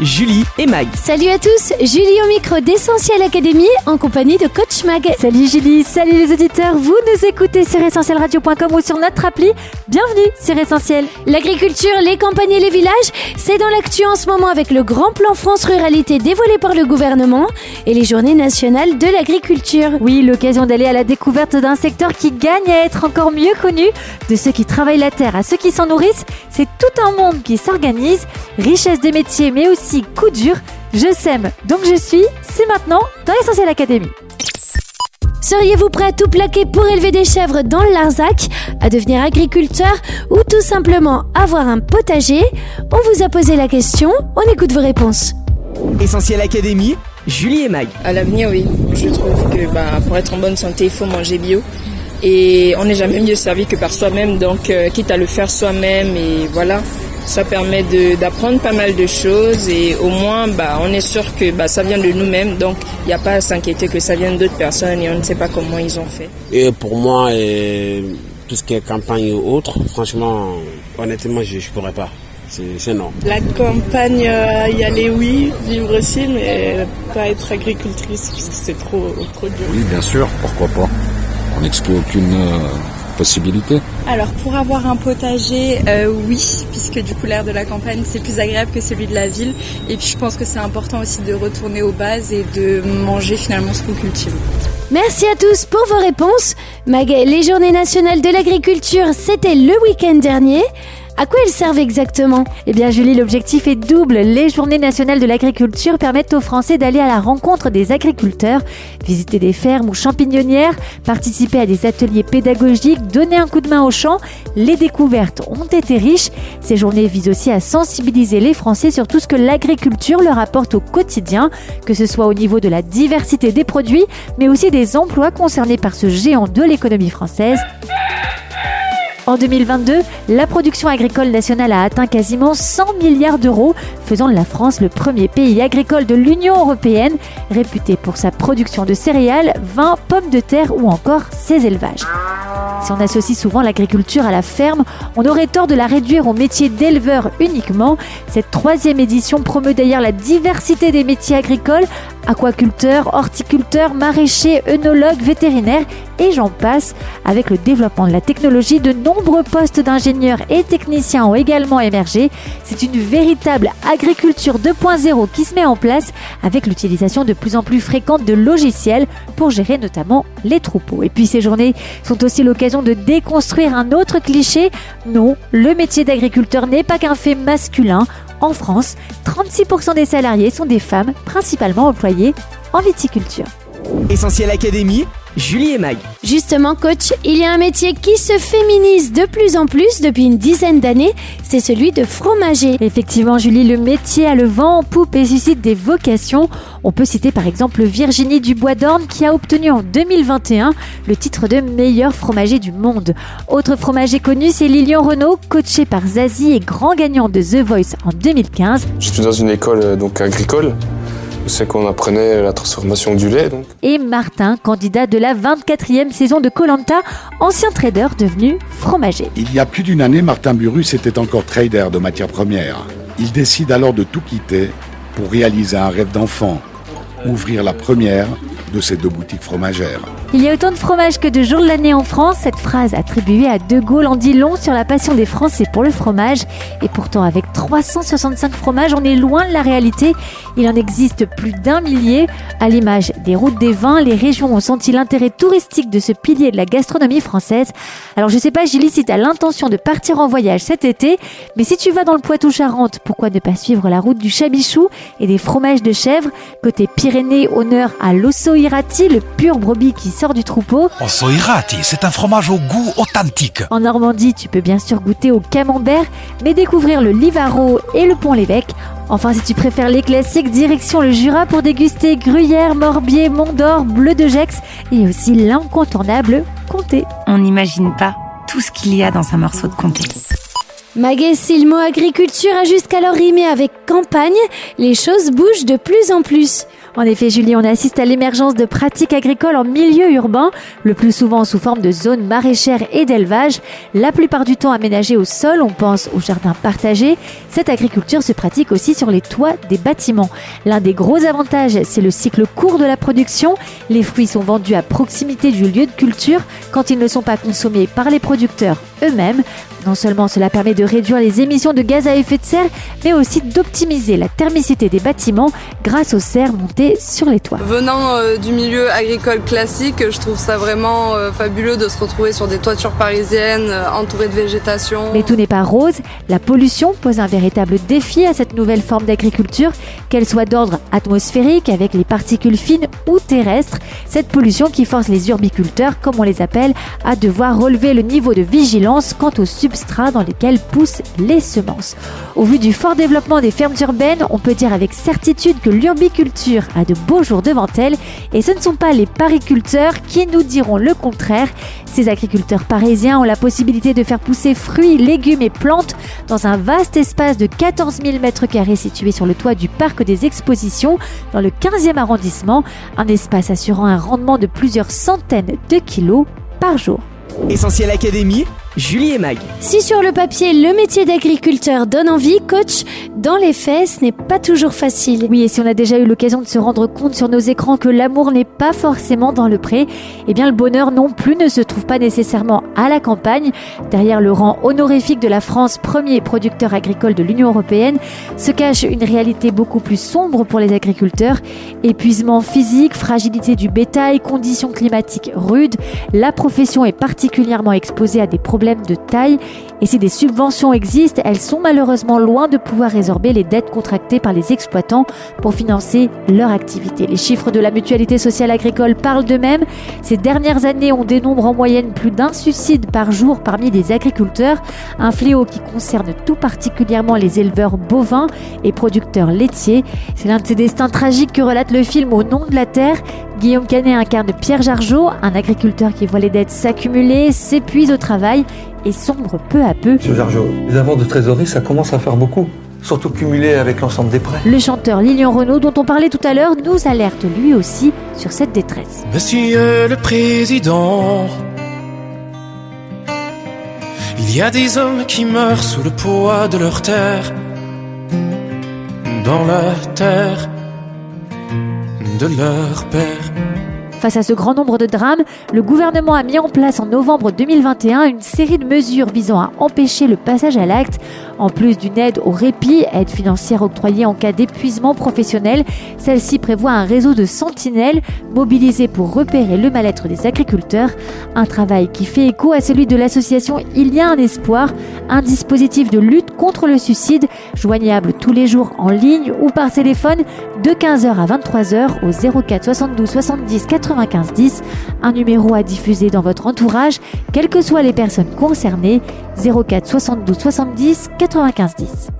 Julie et Mag. Salut à tous, Julie au micro d'Essentiel Académie en compagnie de Coach Mag. Salut Julie, salut les auditeurs, vous nous écoutez sur essentielradio.com ou sur notre appli. Bienvenue sur Essentiel. L'agriculture, les campagnes et les villages, c'est dans l'actu en ce moment avec le grand plan France Ruralité dévoilé par le gouvernement et les journées nationales de l'agriculture. Oui, l'occasion d'aller à la découverte d'un secteur qui gagne à être encore mieux connu, de ceux qui travaillent la terre à ceux qui s'en nourrissent, c'est tout un monde qui s'organise, richesse des métiers mais aussi coup dur. Je sème, donc je suis, c'est maintenant dans Essentiel Académie. Seriez-vous prêt à tout plaquer pour élever des chèvres dans le Larzac, à devenir agriculteur ou tout simplement avoir un potager? On vous a posé la question, on écoute vos réponses. Essentiel Académie, Julie et Mag. À l'avenir, oui. Je trouve que bah, pour être en bonne santé, il faut manger bio. Et on n'est jamais mieux servi que par soi-même. Donc, euh, quitte à le faire soi-même, et voilà, ça permet de- d'apprendre pas mal de choses. Et au moins, bah, on est sûr que bah, ça vient de nous-mêmes. Donc, il n'y a pas à s'inquiéter que ça vienne d'autres personnes et on ne sait pas comment ils ont fait. Et pour moi, tout ce qui est campagne ou autre, franchement, honnêtement, je ne pourrais pas. C'est c'est non. La campagne, euh, y aller oui, vivre aussi, mais pas être agricultrice parce que c'est trop, trop dur. Oui, bien sûr, pourquoi pas. On n'exclut aucune euh, possibilité. Alors pour avoir un potager, euh, oui, puisque du coup l'air de la campagne c'est plus agréable que celui de la ville. Et puis je pense que c'est important aussi de retourner aux bases et de manger finalement ce qu'on cultive. Merci à tous pour vos réponses. Les journées nationales de l'agriculture, c'était le week-end dernier. À quoi elles servent exactement? Eh bien Julie, l'objectif est double. Les journées nationales de l'agriculture permettent aux Français d'aller à la rencontre des agriculteurs, visiter des fermes ou champignonnières, participer à des ateliers pédagogiques, donner un coup de main aux champs. Les découvertes ont été riches. Ces journées visent aussi à sensibiliser les Français sur tout ce que l'agriculture leur apporte au quotidien, que ce soit au niveau de la diversité des produits, mais aussi des emplois concernés par ce géant de l'économie française. En 2022, la production agricole nationale a atteint quasiment 100 milliards d'euros, faisant de la France le premier pays agricole de l'Union européenne, réputé pour sa production de céréales, vin, pommes de terre ou encore ses élevages. Si on associe souvent l'agriculture à la ferme, on aurait tort de la réduire au métier d'éleveur uniquement. Cette troisième édition promeut d'ailleurs la diversité des métiers agricoles, aquaculteurs, horticulteurs, maraîchers, œnologues, vétérinaires et j'en passe. Avec le développement de la technologie, de nombreux postes d'ingénieurs et techniciens ont également émergé. C'est une véritable agriculture 2.0 qui se met en place avec l'utilisation de plus en plus fréquente de logiciels pour gérer notamment les troupeaux. Et puis ces journées sont aussi l'occasion de déconstruire un autre cliché. Non, le métier d'agriculteur n'est pas qu'un fait masculin. En France, 36% des salariés sont des femmes, principalement employées en viticulture. Essentiel Académie, Julie et Mag. Justement, coach, il y a un métier qui se féminise de plus en plus depuis une dizaine d'années, c'est celui de fromager. Effectivement, Julie, le métier a le vent en poupe et suscite des vocations. On peut citer par exemple Virginie Dubois-Dorne qui a obtenu en 2021 le titre de meilleur fromager du monde. Autre fromager connu, c'est Lilian Renault, coaché par Zazie et grand gagnant de The Voice en 2015. J'étais dans une école euh, donc agricole. C'est qu'on apprenait la transformation du lait. Donc. Et Martin, candidat de la 24e saison de Colanta, ancien trader devenu fromager. Il y a plus d'une année, Martin Burus était encore trader de matières premières. Il décide alors de tout quitter pour réaliser un rêve d'enfant, ouvrir la première de ses deux boutiques fromagères. Il y a autant de fromage que de jours de l'année en France. Cette phrase attribuée à De Gaulle en dit long sur la passion des Français pour le fromage. Et pourtant, avec 365 fromages, on est loin de la réalité. Il en existe plus d'un millier. À l'image des routes des vins, les régions ont senti l'intérêt touristique de ce pilier de la gastronomie française. Alors, je sais pas, Gilly, si tu as l'intention de partir en voyage cet été, mais si tu vas dans le Poitou-Charentes, pourquoi ne pas suivre la route du Chabichou et des fromages de chèvre? Côté Pyrénées, honneur à l'Osso Irati, le pur brebis qui sort du troupeau. Ossoirati, c'est un fromage au goût authentique. En Normandie, tu peux bien sûr goûter au camembert, mais découvrir le Livaro et le Pont-l'Évêque. Enfin, si tu préfères les classiques, direction le Jura pour déguster Gruyère, Morbier, Mont d'Or, Bleu de Gex et aussi l'incontournable Comté. On n'imagine pas tout ce qu'il y a dans un morceau de comté. Maguet, si le mot agriculture a jusqu'alors rimé avec campagne, les choses bougent de plus en plus. En effet, Julie, on assiste à l'émergence de pratiques agricoles en milieu urbain, le plus souvent sous forme de zones maraîchères et d'élevage, la plupart du temps aménagées au sol, on pense aux jardins partagés. Cette agriculture se pratique aussi sur les toits des bâtiments. L'un des gros avantages, c'est le cycle court de la production. Les fruits sont vendus à proximité du lieu de culture quand ils ne sont pas consommés par les producteurs eux-mêmes. Non seulement cela permet de réduire les émissions de gaz à effet de serre, mais aussi d'optimiser la thermicité des bâtiments grâce aux serres montées sur les toits. Venant euh, du milieu agricole classique, je trouve ça vraiment euh, fabuleux de se retrouver sur des toitures parisiennes euh, entourées de végétation. Mais tout n'est pas rose. La pollution pose un véritable défi à cette nouvelle forme d'agriculture, qu'elle soit d'ordre atmosphérique avec les particules fines ou terrestres. Cette pollution qui force les urbiculteurs, comme on les appelle, à devoir relever le niveau de vigilance quant aux substances dans lesquels poussent les semences. Au vu du fort développement des fermes urbaines, on peut dire avec certitude que l'urbiculture a de beaux jours devant elle et ce ne sont pas les pariculteurs qui nous diront le contraire. Ces agriculteurs parisiens ont la possibilité de faire pousser fruits, légumes et plantes dans un vaste espace de 14 000 m2 situé sur le toit du parc des expositions dans le 15e arrondissement, un espace assurant un rendement de plusieurs centaines de kilos par jour. Essentiel Académie, Julie et Mag. Si sur le papier le métier d'agriculteur donne envie, coach, dans les faits, ce n'est pas toujours facile. Oui, et si on a déjà eu l'occasion de se rendre compte sur nos écrans que l'amour n'est pas forcément dans le pré, eh bien le bonheur non plus ne se trouve pas nécessairement à la campagne. Derrière le rang honorifique de la France, premier producteur agricole de l'Union européenne, se cache une réalité beaucoup plus sombre pour les agriculteurs. Épuisement physique, fragilité du bétail, conditions climatiques rudes, la profession est particulièrement exposée à des problèmes de taille et si des subventions existent, elles sont malheureusement loin de pouvoir résorber les dettes contractées par les exploitants pour financer leur activité. Les chiffres de la mutualité sociale agricole parlent d'eux-mêmes. Ces dernières années, on dénombre en moyenne plus d'un suicide par jour parmi les agriculteurs, un fléau qui concerne tout particulièrement les éleveurs bovins et producteurs laitiers. C'est l'un de ces destins tragiques que relate le film Au nom de la terre. Guillaume Canet incarne Pierre Jargeau, un agriculteur qui voit les dettes s'accumuler, s'épuise au travail et sombre peu à peu. Monsieur Jargeau, les avoirs de trésorerie, ça commence à faire beaucoup surtout cumulé avec l'ensemble des prêts. Le chanteur Lilian Renault, dont on parlait tout à l'heure, nous alerte lui aussi sur cette détresse. Monsieur le Président, il y a des hommes qui meurent sous le poids de leur terre, dans la terre de. Face à ce grand nombre de drames, le gouvernement a mis en place en novembre 2021 une série de mesures visant à empêcher le passage à l'acte. En plus d'une aide au répit, aide financière octroyée en cas d'épuisement professionnel, celle-ci prévoit un réseau de sentinelles mobilisés pour repérer le mal-être des agriculteurs. Un travail qui fait écho à celui de l'association Il y a un espoir, un dispositif de lutte contre le suicide joignable tous les jours en ligne ou par téléphone de 15h à 23h au 04 72 70 80 9510, un numéro à diffuser dans votre entourage, quelles que soient les personnes concernées, 04 72 70 95 10.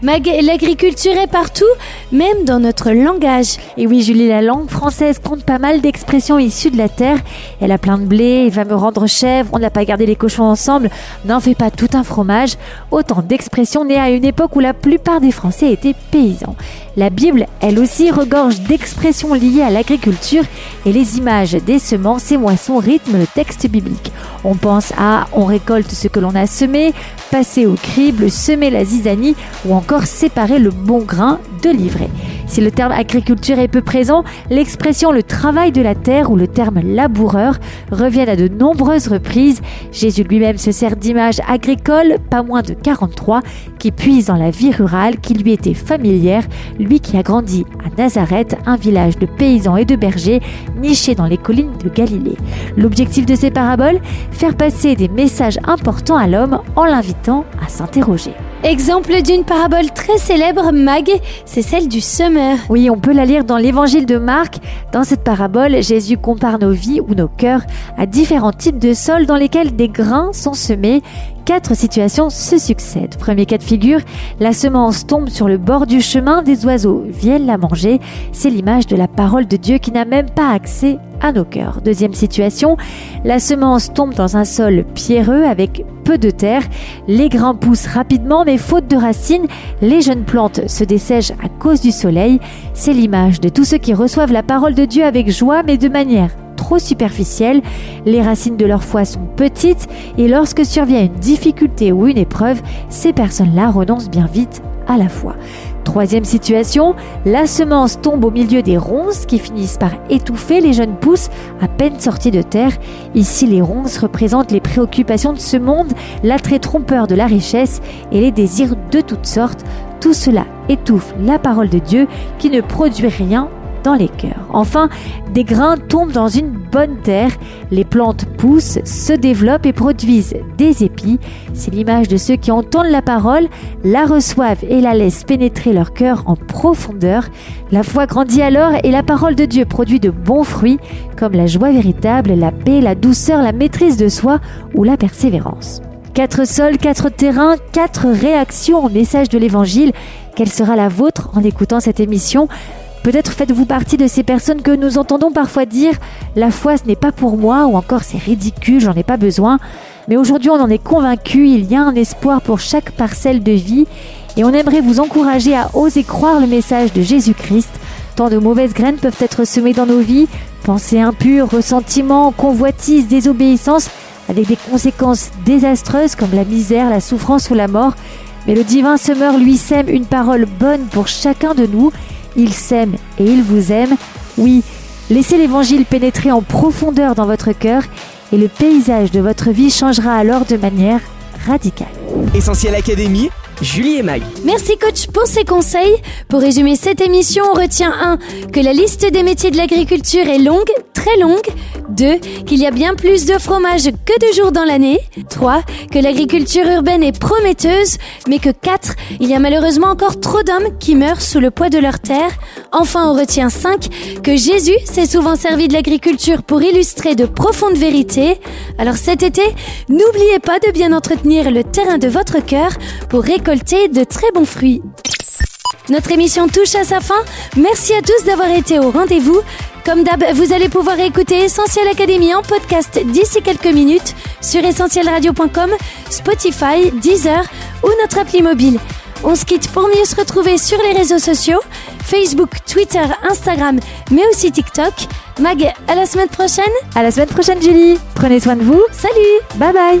L'agriculture est partout, même dans notre langage. Et oui, Julie, la langue française compte pas mal d'expressions issues de la terre. Elle a plein de blé, il va me rendre chèvre, on n'a pas gardé les cochons ensemble, n'en fait pas tout un fromage. Autant d'expressions nées à une époque où la plupart des Français étaient paysans. La Bible, elle aussi, regorge d'expressions liées à l'agriculture et les images des semences et moissons rythment le texte biblique. On pense à on récolte ce que l'on a semé, passer au crible, semer la zizanie ou encore séparer le bon grain de l'ivraie. Si le terme agriculture est peu présent, l'expression le travail de la terre ou le terme laboureur reviennent à de nombreuses reprises. Jésus lui-même se sert d'images agricoles, pas moins de 43, qui puisent dans la vie rurale qui lui était familière, lui qui a grandi à Nazareth, un village de paysans et de bergers niché dans les collines de Galilée. L'objectif de ces paraboles? Faire passer des messages importants à l'homme en l'invitant à s'interroger. Exemple d'une parabole très célèbre, Mag, c'est celle du semeur. Oui, on peut la lire dans l'évangile de Marc. Dans cette parabole, Jésus compare nos vies ou nos cœurs à différents types de sols dans lesquels des grains sont semés quatre situations se succèdent. Premier cas de figure, la semence tombe sur le bord du chemin, des oiseaux viennent la manger. C'est l'image de la parole de Dieu qui n'a même pas accès à nos cœurs. Deuxième situation, la semence tombe dans un sol pierreux avec peu de terre. Les grains poussent rapidement, mais faute de racines, les jeunes plantes se dessèchent à cause du soleil. C'est l'image de tous ceux qui reçoivent la parole de Dieu avec joie, mais de manière trop superficielle. Les racines de leur foi sont petites et lorsque survient une difficulté ou une épreuve, ces personnes-là renoncent bien vite à la foi. Troisième situation, la semence tombe au milieu des ronces qui finissent par étouffer les jeunes pousses à peine sorties de terre. Ici, les ronces représentent les préoccupations de ce monde, l'attrait trompeur de la richesse et les désirs de toutes sortes. Tout cela étouffe la parole de Dieu qui ne produit rien dans les cœurs. Enfin, des grains tombent dans une bonne terre, les plantes poussent, se développent et produisent des épis. C'est l'image de ceux qui entendent la parole, la reçoivent et la laissent pénétrer leur cœur en profondeur. La foi grandit alors et la parole de Dieu produit de bons fruits comme la joie véritable, la paix, la douceur, la maîtrise de soi ou la persévérance. Quatre sols, quatre terrains, quatre réactions au message de l'Évangile. Quelle sera la vôtre en écoutant cette émission? Peut-être faites-vous partie de ces personnes que nous entendons parfois dire la foi ce n'est pas pour moi ou encore c'est ridicule, j'en ai pas besoin. Mais aujourd'hui on en est convaincu, il y a un espoir pour chaque parcelle de vie et on aimerait vous encourager à oser croire le message de Jésus-Christ. Tant de mauvaises graines peuvent être semées dans nos vies, pensées impures, ressentiments, convoitises, désobéissance, avec des conséquences désastreuses comme la misère, la souffrance ou la mort. Mais le divin semeur lui sème une parole bonne pour chacun de nous il s'aime et il vous aime. Oui, laissez l'évangile pénétrer en profondeur dans votre cœur et le paysage de votre vie changera alors de manière radicale. Essentiel Académie, Julie et Mag. Merci coach pour ces conseils. Pour résumer cette émission, on retient 1. Que la liste des métiers de l'agriculture est longue, très longue. 2. Qu'il y a bien plus de fromage que de jours dans l'année. 3. Que l'agriculture urbaine est prometteuse, mais que 4. Il y a malheureusement encore trop d'hommes qui meurent sous le poids de leur terre. Enfin, on retient 5. Que Jésus s'est souvent servi de l'agriculture pour illustrer de profondes vérités. Alors cet été, n'oubliez pas de bien entretenir le terrain de votre cœur pour récolter de très bons fruits. Notre émission touche à sa fin. Merci à tous d'avoir été au rendez-vous. Comme d'hab, vous allez pouvoir écouter Essentiel Académie en podcast d'ici quelques minutes sur essentielradio.com, Spotify, Deezer ou notre appli mobile. On se quitte pour mieux se retrouver sur les réseaux sociaux, Facebook, Twitter, Instagram, mais aussi TikTok. Mag, à la semaine prochaine. À la semaine prochaine, Julie. Prenez soin de vous. Salut. Bye bye.